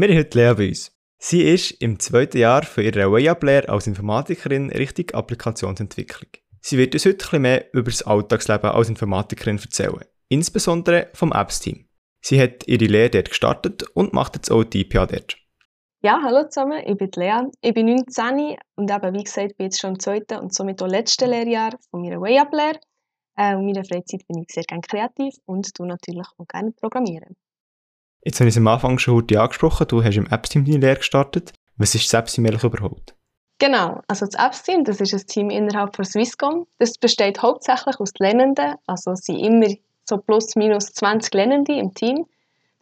Wir haben heute Lea bei uns. Sie ist im zweiten Jahr von ihrer Way-Up-Lehre als Informatikerin Richtung Applikationsentwicklung. Sie wird uns heute bisschen mehr über das Alltagsleben als Informatikerin erzählen, insbesondere vom Apps-Team. Sie hat ihre Lehre dort gestartet und macht jetzt auch die IPA dort. Ja, hallo zusammen, ich bin Lea. Ich bin 19 und eben, wie gesagt, bin jetzt schon im zweiten und somit auch letzten Lehrjahr von meiner Way-Up-Lehre. Äh, in meiner Freizeit bin ich sehr gerne kreativ und tue natürlich auch gerne programmieren. Jetzt habe ich es am Anfang schon heute angesprochen, du hast im Apps-Team deine Lehre gestartet. Was ist das Apps-Team eigentlich überhaupt? Genau, also das Apps-Team, das ist ein Team innerhalb von Swisscom. Das besteht hauptsächlich aus Lernenden, also sind immer so plus minus 20 Lernende im Team.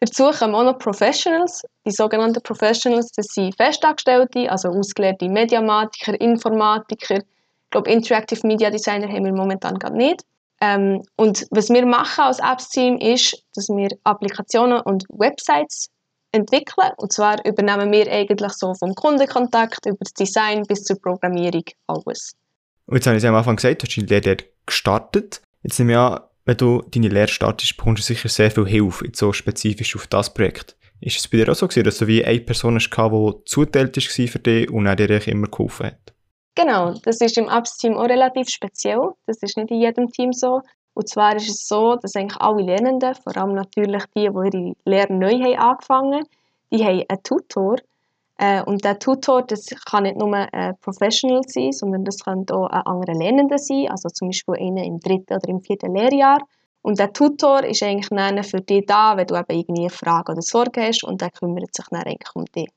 Dazu kommen auch noch Professionals. Die sogenannten Professionals, das sind Festangestellte, also ausgelernte Mediamatiker, Informatiker. Ich glaube, Interactive Media Designer haben wir momentan gerade nicht. Ähm, und was wir machen als Apps-Team ist, dass wir Applikationen und Websites entwickeln. Und zwar übernehmen wir eigentlich so vom Kundenkontakt über das Design bis zur Programmierung alles. Und jetzt habe ich es am Anfang gesagt, du hast deine Lehre gestartet. Jetzt nehme ich an, wenn du deine Lehre startest, bekommst du sicher sehr viel Hilfe, jetzt so spezifisch auf das Projekt. Ist es bei dir auch so gewesen, dass du wie eine Person hast, die zuteilt war für dich und er dir immer geholfen hat? Genau, das ist im Apps-Team auch relativ speziell. Das ist nicht in jedem Team so. Und zwar ist es so, dass eigentlich alle Lernenden, vor allem natürlich die, die ihre Lehre neu haben angefangen die haben einen Tutor. Äh, und der Tutor, das kann nicht nur ein Professional sein, sondern das kann auch ein anderer Lernender sein, also zum Beispiel einer im dritten oder im vierten Lehrjahr. Und der Tutor ist eigentlich für dich da, wenn du eben irgendwie eine Frage oder Sorge hast und der kümmert sich dann eigentlich um dich.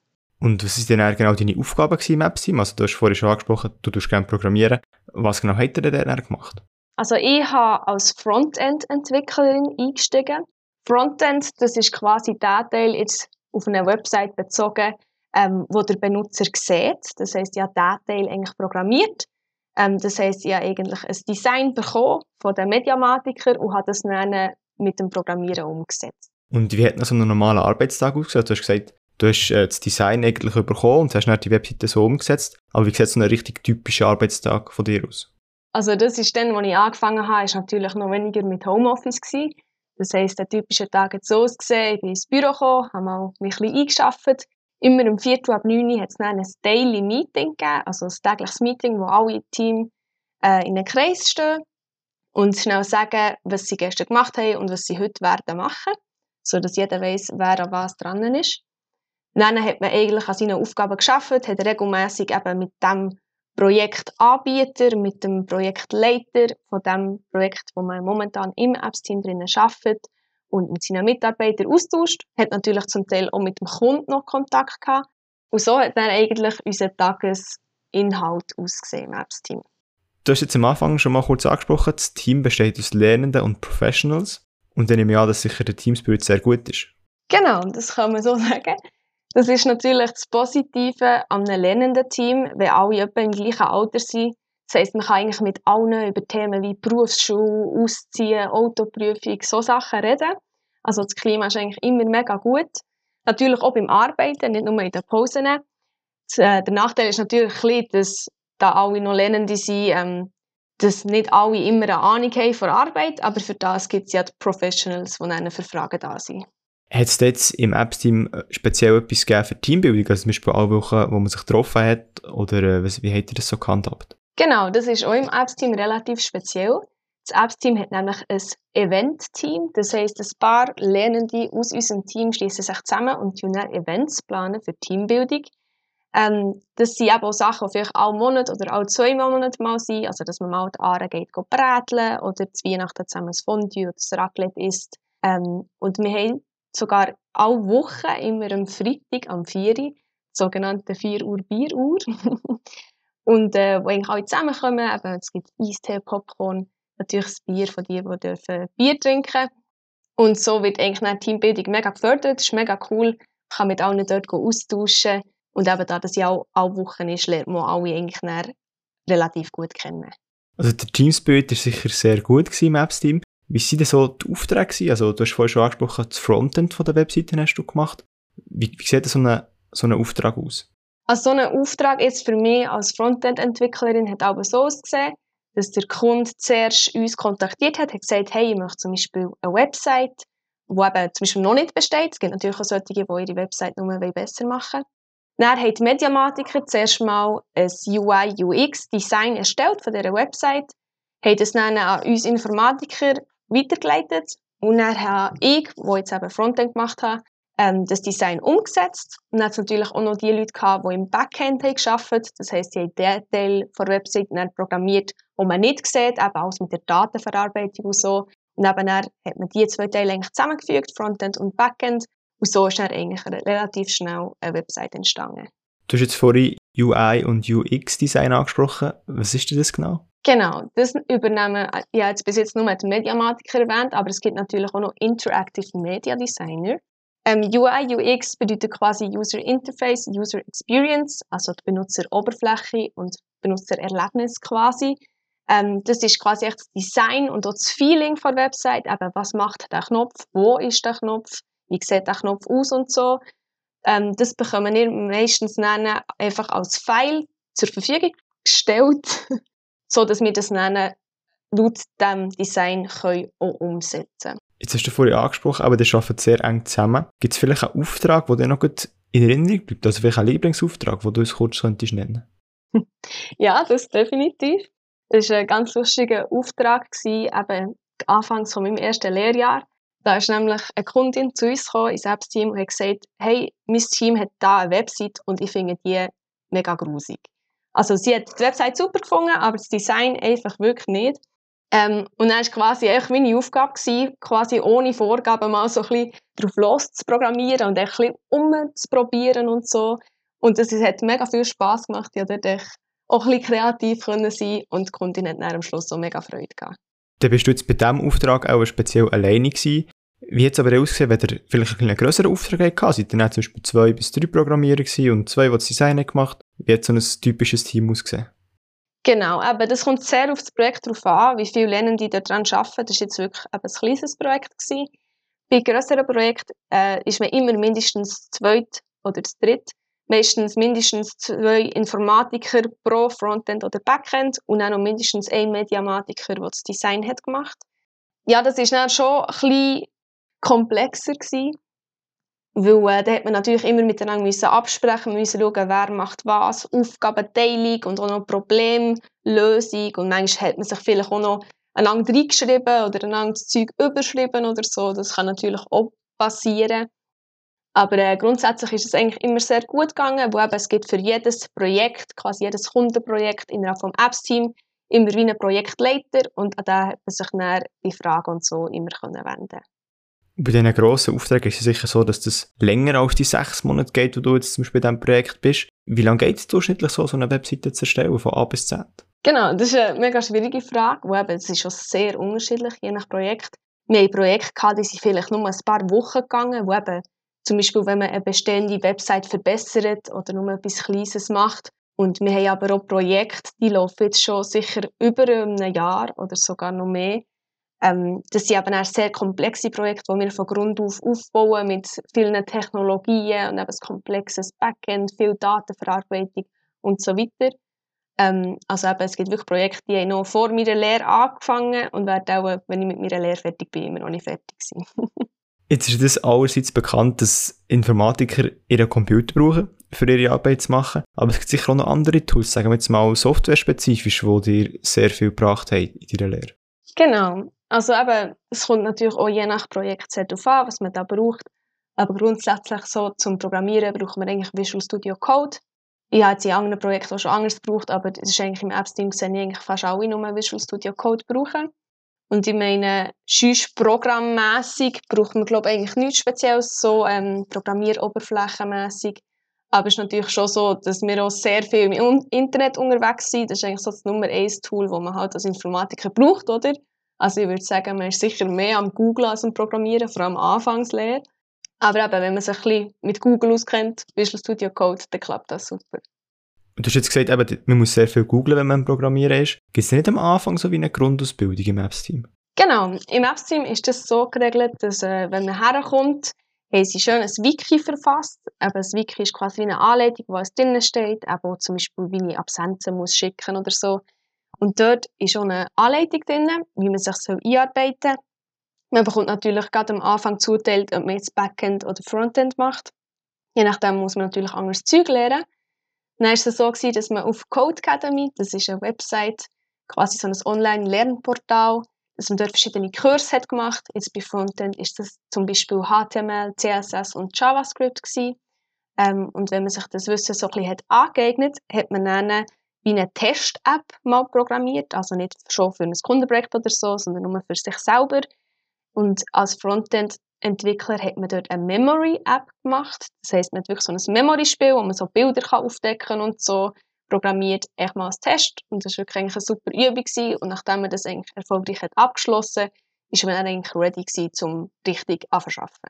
Und was waren denn genau deine Aufgaben im App-Team? Also du hast vorhin schon angesprochen, du tust gerne programmieren. Was genau hat er denn gemacht? Also ich habe als Frontend-Entwicklerin eingestiegen. Frontend, das ist quasi der Teil jetzt auf eine Website bezogen, ähm, wo der Benutzer sieht. Das heißt, habe diesen Teil eigentlich programmiert. Ähm, das heißt, ich habe eigentlich ein Design bekommen von den Mediamatiker und habe das dann mit dem Programmieren umgesetzt. Und wie hat so ein normaler Arbeitstag ausgesehen? Du hast gesagt, du hast äh, das Design eigentlich bekommen und hast dann die Webseite so umgesetzt. Aber wie sieht so ein richtig typischer Arbeitstag von dir aus? Also das ist dann, als ich angefangen habe, ist natürlich noch weniger mit Homeoffice gewesen. Das heisst, der typische Tag hat so ausgesehen, ich bin ins Büro gekommen, habe mal mich ein bisschen eingearbeitet. Immer um Viertel ab 9 Uhr hat es dann ein Daily Meeting gegeben, also ein tägliches Meeting, wo alle Team äh, in einem Kreis stehen und schnell sagen, was sie gestern gemacht haben und was sie heute werden machen, sodass jeder weiß, wer an was dran ist. Dann hat man eigentlich an seinen Aufgaben geschafft, hat regelmäßig eben mit dem Projektanbieter, mit dem Projektleiter von dem Projekt, wo man momentan im Apps-Team drinnen arbeitet und mit seinen Mitarbeitern austauscht, hat natürlich zum Teil auch mit dem Kunden noch Kontakt gehabt. Und so hat dann eigentlich unser Tagesinhalt ausgesehen im Apps-Team. Du hast jetzt am Anfang schon mal kurz angesprochen, das Team besteht aus Lernenden und Professionals. Und dann nehme ich an, dass sicher der Teamspirit sehr gut ist. Genau, das kann man so sagen. Das ist natürlich das Positive an einem lernenden Team, wenn alle etwa im gleichen Alter sind. Das heisst, man kann eigentlich mit allen über Themen wie Berufsschule, Ausziehen, Autoprüfung, so Sachen reden. Also das Klima ist eigentlich immer mega gut. Natürlich auch beim Arbeiten, nicht nur in den Pausen. Äh, der Nachteil ist natürlich dass da alle noch Lernende sind, ähm, dass nicht alle immer eine Ahnung haben von Arbeit, aber für das gibt es ja die Professionals, die dann für Fragen da sind. Hat es jetzt im Apps-Team äh, speziell etwas gegeben für Teambildung, also zum Beispiel alle Wochen, wo man sich getroffen hat, oder äh, wie habt ihr das so gehandhabt? Genau, das ist auch im Apps-Team relativ speziell. Das Apps-Team hat nämlich ein Event-Team, das heisst, ein paar Lernende aus unserem Team schließen sich zusammen und tun Events planen für Teambildung. Ähm, das sind eben auch Sachen, die vielleicht alle Monat oder alle zwei Monate mal sind, also dass man mal die Aare geht bräteln oder zu Weihnachten zusammen ein Fondue oder das Raclette isst. Ähm, und wir haben sogar alle Wochen, immer am Freitag am 4 Uhr, sogenannte 4 Uhr Bieruhr. und äh, wo eigentlich alle zusammenkommen, eben, es gibt Eistee, Popcorn, natürlich das Bier von denen, die dürfen Bier trinken Und so wird eigentlich eine Teambildung mega gefördert, das ist mega cool, man kann mit allen dort austauschen und eben da das ja auch alle Wochen ist, lernt man alle eigentlich relativ gut kennen. Also der Teamspirit war sicher sehr gut im Apps-Team. Wie waren denn so die Aufträge? Also, du hast vorhin schon angesprochen, das Frontend von der Webseite hast du gemacht. Wie, wie sieht so ein so Auftrag aus? Also, so ein Auftrag jetzt für mich als Frontend-Entwicklerin hat aber so ausgesehen, dass der Kunde zuerst uns kontaktiert hat, hat gesagt, hey, ich möchte zum Beispiel eine Website, die eben zum Beispiel noch nicht besteht. Es gibt natürlich auch solche, die ihre Website nur besser machen wollen. Dann haben die Mediamatiker zuerst mal ein UI-UX-Design erstellt von dieser Website, haben das dann an uns Informatiker weitergeleitet und dann habe ich, der jetzt eben Frontend gemacht habe, ähm, das Design umgesetzt. Und dann hat natürlich auch noch die Leute gehabt, die im Backend haben gearbeitet Das heisst, sie haben den Teil der Website programmiert, den man nicht sieht, eben alles mit der Datenverarbeitung und so. Und eben dann hat man die zwei Teile eigentlich zusammengefügt, Frontend und Backend. Und so ist dann eigentlich relativ schnell eine Website entstanden. Du hast jetzt vorhin UI und UX-Design angesprochen. Was ist denn das genau? Genau, das übernehmen, ich habe jetzt bis jetzt nur den Mediamatiker erwähnt, aber es gibt natürlich auch noch Interactive Media Designer. Ähm, UI, UX bedeutet quasi User Interface, User Experience, also die Benutzeroberfläche und Benutzererlebnis quasi. Ähm, das ist quasi echt das Design und auch das Feeling der Website. Eben, was macht der Knopf? Wo ist der Knopf? Wie sieht der Knopf aus und so? Ähm, das bekommen wir meistens dann einfach als File zur Verfügung gestellt, so dass wir das dann laut dem Design können auch umsetzen können. Jetzt hast du vorhin angesprochen, aber die arbeiten sehr eng zusammen. Gibt es vielleicht einen Auftrag, der dir noch gut in Erinnerung bleibt? Also vielleicht einen Lieblingsauftrag, den du uns kurz könntest nennen Ja, das definitiv. Das war ein ganz lustiger Auftrag, eben anfangs von meinem ersten Lehrjahr. Da ist nämlich eine Kundin zu uns gekommen, ins Apps-Team, und hat gesagt, hey, mein Team hat da eine Website und ich finde die mega grusig. Also sie hat die Website super gefunden, aber das Design einfach wirklich nicht. Ähm, und dann war quasi eigentlich meine Aufgabe, gewesen, quasi ohne Vorgaben mal so ein bisschen drauf los und ein bisschen umzuprobieren und so. Und das hat mega viel Spass gemacht. Ich konnte auch ein bisschen kreativ sein und die Kundin hat dann am Schluss auch mega Freude gehabt. Dann bist du jetzt bei diesem Auftrag auch speziell alleine gewesen. Wie hat es aber ausgesehen, wenn ihr vielleicht einen größeren Auftrag hattet? Seid ihr zum Beispiel zwei bis drei Programmierer gewesen und zwei, die das Design gemacht? Wie hat so ein typisches Team ausgesehen? Genau, aber das kommt sehr auf das Projekt darauf an, wie viele Lernende daran arbeiten. Das war jetzt wirklich ein kleines Projekt. Gewesen. Bei größeren Projekten äh, ist man immer mindestens zweit oder zu dritt. Meistens mindestens zwei Informatiker pro Frontend oder Backend und auch noch mindestens ein Mediamatiker, der das Design hat gemacht. Ja, das ist dann schon ein bisschen komplexer gewesen. Weil äh, da hat man natürlich immer miteinander müssen absprechen, müssen schauen, wer macht was, Aufgabenteilung und auch noch Problemlösung. Und manchmal hat man sich vielleicht auch noch einander reingeschrieben oder einander das Zeug überschrieben oder so. Das kann natürlich auch passieren. Aber äh, grundsätzlich ist es eigentlich immer sehr gut gegangen, weil eben, es gibt für jedes Projekt, quasi jedes Kundenprojekt innerhalb des Apps-Team, immer wie einen Projektleiter und an den hat man sich dann die Fragen und so immer können wenden bei diesen grossen Aufträgen ist es sicher so, dass das länger als die sechs Monate geht, wo du jetzt zum Beispiel in diesem Projekt bist. Wie lange geht es durchschnittlich so, so eine Webseite zu erstellen, von A bis Z? Genau, das ist eine mega schwierige Frage, eben, es ist schon sehr unterschiedlich, je nach Projekt. Wir haben Projekte die sind vielleicht nur ein paar Wochen gegangen, wo eben zum Beispiel, wenn man eine bestehende Website verbessert oder nur etwas Kleines macht. Und wir haben aber auch Projekte, die laufen jetzt schon sicher über ein Jahr oder sogar noch mehr. Ähm, das sind eben auch sehr komplexe Projekte, die wir von Grund auf aufbauen mit vielen Technologien und eben ein komplexes Backend, viel Datenverarbeitung und so weiter. Ähm, also eben, es gibt wirklich Projekte, die haben noch vor meiner Lehre angefangen und werden auch, wenn ich mit meiner Lehre fertig bin, immer noch nicht fertig sein. Jetzt ist es allerseits bekannt, dass Informatiker ihren Computer brauchen, für ihre Arbeit zu machen. Aber es gibt sicher auch noch andere Tools, sagen wir jetzt mal softwarespezifisch, die dir sehr viel gebracht haben in deiner Lehre. Genau. Also eben, es kommt natürlich auch je nach Projekt sehr darauf an, was man da braucht. Aber grundsätzlich so zum Programmieren braucht man eigentlich Visual Studio Code. Ich habe jetzt in anderen Projekten auch schon anders gebraucht, aber das ist eigentlich im Apps-Team gesehen, eigentlich fast alle nur Visual Studio Code brauchen. Und ich meine, sonst programmmässig braucht man, glaube ich, eigentlich nichts Spezielles, so ähm, programmieroberflächenmässig. Aber es ist natürlich schon so, dass wir auch sehr viel im Internet unterwegs sind. Das ist eigentlich so das Nummer eins Tool, das man halt als Informatiker braucht, oder? Also ich würde sagen, man ist sicher mehr am Google als am Programmieren, vor allem Anfangslehre. Aber eben, wenn man sich ein bisschen mit Google auskennt, Visual Studio Code, dann klappt das super. Und du hast jetzt gesagt, eben, man muss sehr viel googlen, wenn man am Programmieren ist. Gibt es nicht am Anfang so wie eine Grundausbildung im Apps-Team? Genau. Im Apps-Team ist das so geregelt, dass äh, wenn man herkommt, haben sie schön ein Wiki verfasst. Eben, das Wiki ist quasi wie eine Anleitung, wo es drinnen steht, eben zum Beispiel, wie ich Absenzen muss schicken oder so. Und dort ist auch eine Anleitung drin, wie man sich einarbeiten soll. Man bekommt natürlich gerade am Anfang zuteilt, ob man jetzt Backend oder Frontend macht. Je nachdem muss man natürlich anderes Zeug lernen. Dann war es so, dass man auf Code Academy, das ist eine Website, quasi so ein Online-Lernportal, dass man dort verschiedene Kurse hat gemacht. Jetzt bei Frontend ist das zum Beispiel HTML, CSS und JavaScript gewesen. Ähm, und wenn man sich das Wissen so ein bisschen hat angeeignet, hat man dann wie eine Test-App mal programmiert, also nicht schon für ein Kundenprojekt oder so, sondern nur für sich selber. Und als Frontend-Entwickler hat man dort eine Memory-App gemacht. Das heisst, man hat wirklich so ein Memory-Spiel, wo man so Bilder kann aufdecken und so programmiert, echt mal als Test. Und das war wirklich eine super Übung. Gewesen. Und nachdem man das eigentlich erfolgreich hat abgeschlossen hat, ist man dann eigentlich ready gewesen, um richtig anzuschaffen.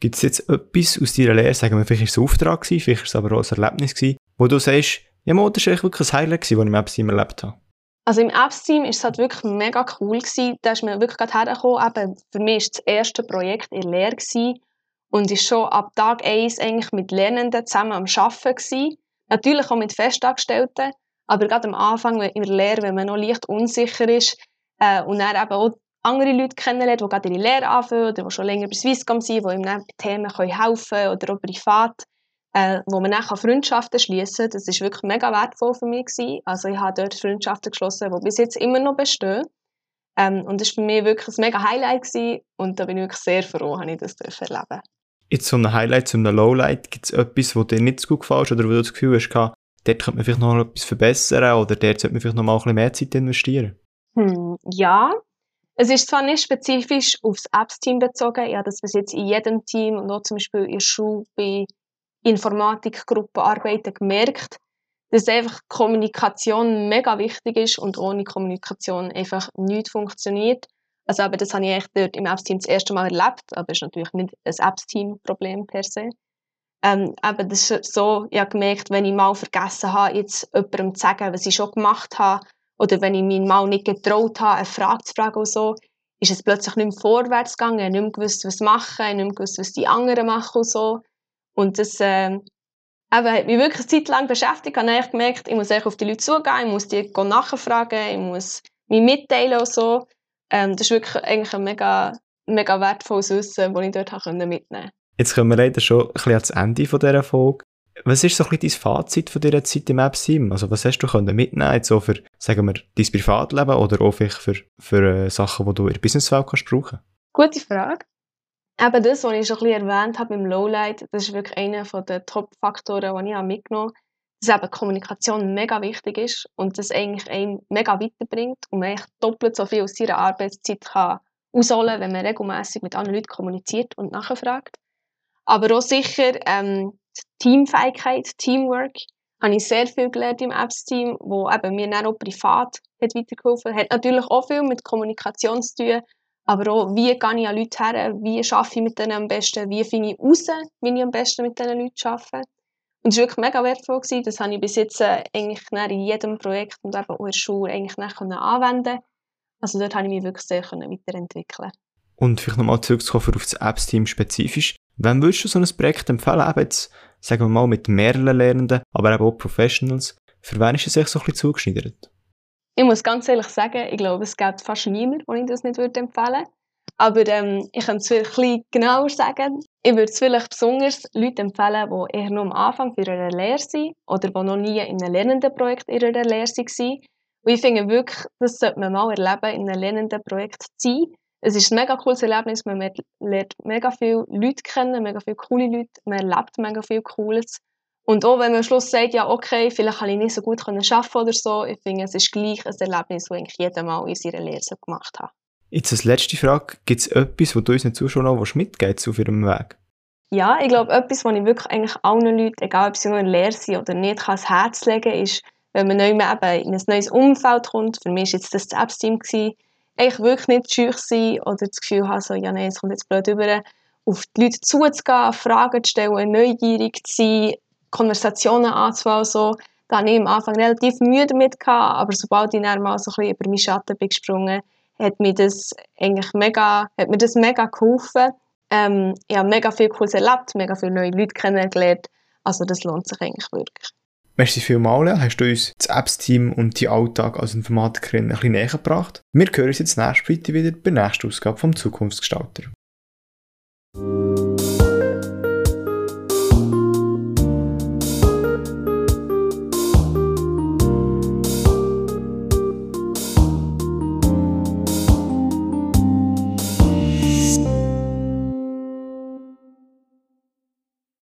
Gibt es jetzt etwas aus deiner Lehre, sagen wir, vielleicht war es ein Auftrag, gewesen, vielleicht war es aber auch ein Erlebnis, gewesen, wo du sagst, ja, das war wirklich ein Highlight, das ich im Apps-Team erlebt habe? Also im Apps-Team war es halt wirklich mega cool. Gewesen. Da ist man wirklich gerade hergekommen. Eben, für mich war das erste Projekt in Lehre. Gewesen. Und ich war schon ab Tag 1 eigentlich mit Lernenden zusammen am Arbeiten. Gewesen. Natürlich auch mit Festangestellten. Aber gerade am Anfang in der Lehre, wenn man noch leicht unsicher ist äh, und dann eben auch andere Leute kennenlernt, die gerade ihre Lehre anfangen oder die schon länger bei Swisscom sind, die ihm dann bei Themen helfen können oder auch privat, äh, wo man dann Freundschaften schließen kann. Das war wirklich mega wertvoll für mich. Gewesen. Also ich habe dort Freundschaften geschlossen, die bis jetzt immer noch bestehen. Ähm, und das war für mich wirklich ein mega Highlight gewesen. und da bin ich wirklich sehr froh, dass ich das erleben Jetzt so ein Highlight, so ein Lowlight, gibt es etwas, das dir nicht so gut gefällt oder wo du das Gefühl hast, dort könnte man vielleicht noch etwas verbessern oder dort sollte man vielleicht noch mal ein bisschen mehr Zeit investieren? Hm, ja, es ist zwar nicht spezifisch aufs Apps-Team bezogen, habe das bis jetzt in jedem Team und auch zum Beispiel in der Schule bei Informatikgruppenarbeiten gemerkt, dass einfach Kommunikation mega wichtig ist und ohne Kommunikation einfach nichts funktioniert. Also aber das habe ich dort im Apps-Team das erste Mal erlebt, aber es ist natürlich nicht ein Apps-Team-Problem per se. Ähm, aber das ist so, ich habe gemerkt, wenn ich mal vergessen habe, jetzt jemandem zu sagen, was ich schon gemacht habe, oder wenn ich mich mal nicht getraut habe, eine Frage zu fragen oder so, ist es plötzlich nicht mehr vorwärts gegangen. Ich habe nicht mehr gewusst, was machen, ich nicht mehr gewusst, was die anderen machen und so. Und das äh, eben, hat mich wirklich eine Zeit lang beschäftigt. Ich habe gemerkt, ich muss auf die Leute zugehen, ich muss die nachfragen, ich muss mich mitteilen und so. Ähm, das ist wirklich eigentlich ein mega, mega wertvolles Wissen, das ich dort mitnehmen konnte. Jetzt kommen wir leider schon ein bisschen ans Ende dieser Folge. Was ist so ein bisschen dein Fazit von dieser Zeit im App-Sim? Also was hast du können mitnehmen jetzt so für, sagen wir, dein Privatleben oder auch vielleicht für, für äh, Sachen, die du in der Businesswelt kannst brauchen? Gute Frage. Eben das, was ich schon ein bisschen erwähnt habe im Lowlight, das ist wirklich einer der Top-Faktoren, die ich mitgenommen habe, dass eben Kommunikation mega wichtig ist und das eigentlich einen mega weiterbringt und man echt doppelt so viel aus seiner Arbeitszeit kann ausholen, wenn man regelmäßig mit anderen Leuten kommuniziert und nachfragt. Aber auch sicher ähm, Teamfähigkeit, Teamwork, habe ich sehr viel gelernt im Apps-Team, wo eben mir dann auch privat hat weitergeholfen. Hat natürlich auch viel mit Kommunikation zu tun, aber auch, wie gehe ich an Leute her, wie arbeite ich mit denen am besten, wie finde ich raus, wie ich am besten mit diesen Leuten arbeite. Und das war wirklich mega wertvoll. Gewesen. Das habe ich bis jetzt äh, eigentlich in jedem Projekt und eben auch in der Schule eigentlich anwenden Also dort habe ich mich wirklich sehr weiterentwickeln Und vielleicht nochmal zurückzukommen auf das Apps-Team spezifisch. Wem würdest du so ein Projekt empfehlen? Eben jetzt, sagen wir mal, mit mehreren Lernenden, aber eben auch Professionals. Für wen ist es sich so ein bisschen zugeschneidert? Ich muss ganz ehrlich sagen, ich glaube, es gibt fast niemanden, den ich das nicht würde empfehlen würde. Aber ähm, ich kann es ein bisschen genauer sagen. Ich würde es vielleicht besonders Leuten empfehlen, die eher nur am Anfang ihrer Lehre sind oder die noch nie in einem lernenden Projekt ihrer Lehre waren. Und ich finde wirklich, das sollte man mal erleben, in einem lernenden Projekt zu sein es ist ein mega cooles Erlebnis. Man lernt mega viele Leute kennen, mega viele coole Leute. Man erlebt mega viel Cooles. Und auch wenn man am Schluss sagt, ja, okay, vielleicht kann ich nicht so gut arbeiten oder so, ich finde, es ist gleich ein Erlebnis, das ich jedes Mal in seiner Lehre gemacht habe. Jetzt als letzte Frage, gibt es etwas, was du unseren Zuschauern noch mitgibst auf ihrem Weg? Ja, ich glaube, etwas, was ich wirklich eigentlich allen Leuten, egal ob sie nur in Lehre sind oder nicht, kann ans Herz legen ist, wenn man neu eben in ein neues Umfeld kommt. Für mich war jetzt das Apps-Team, eigentlich wirklich nicht schüch sein oder das Gefühl haben, so, ja, nein, es kommt jetzt blöd über, auf die Leute zuzugehen, Fragen zu stellen, neugierig zu sein, Konversationen anzufangen, so. Da hatte ich am Anfang relativ Mühe damit, aber sobald ich dann mal so ein bisschen über meinen Schatten bin gesprungen, hat mir das eigentlich mega, hat mir das mega geholfen. Ähm, ich habe mega viel Cooles erlebt, mega viele neue Leute kennengelernt. Also das lohnt sich eigentlich wirklich. Merci vielmals, hast du uns das Apps-Team und die Alltag als Informatikerin ein bisschen näher gebracht. Wir hören uns jetzt nächste Woche wieder bei der nächsten Ausgabe vom Zukunftsgestalter.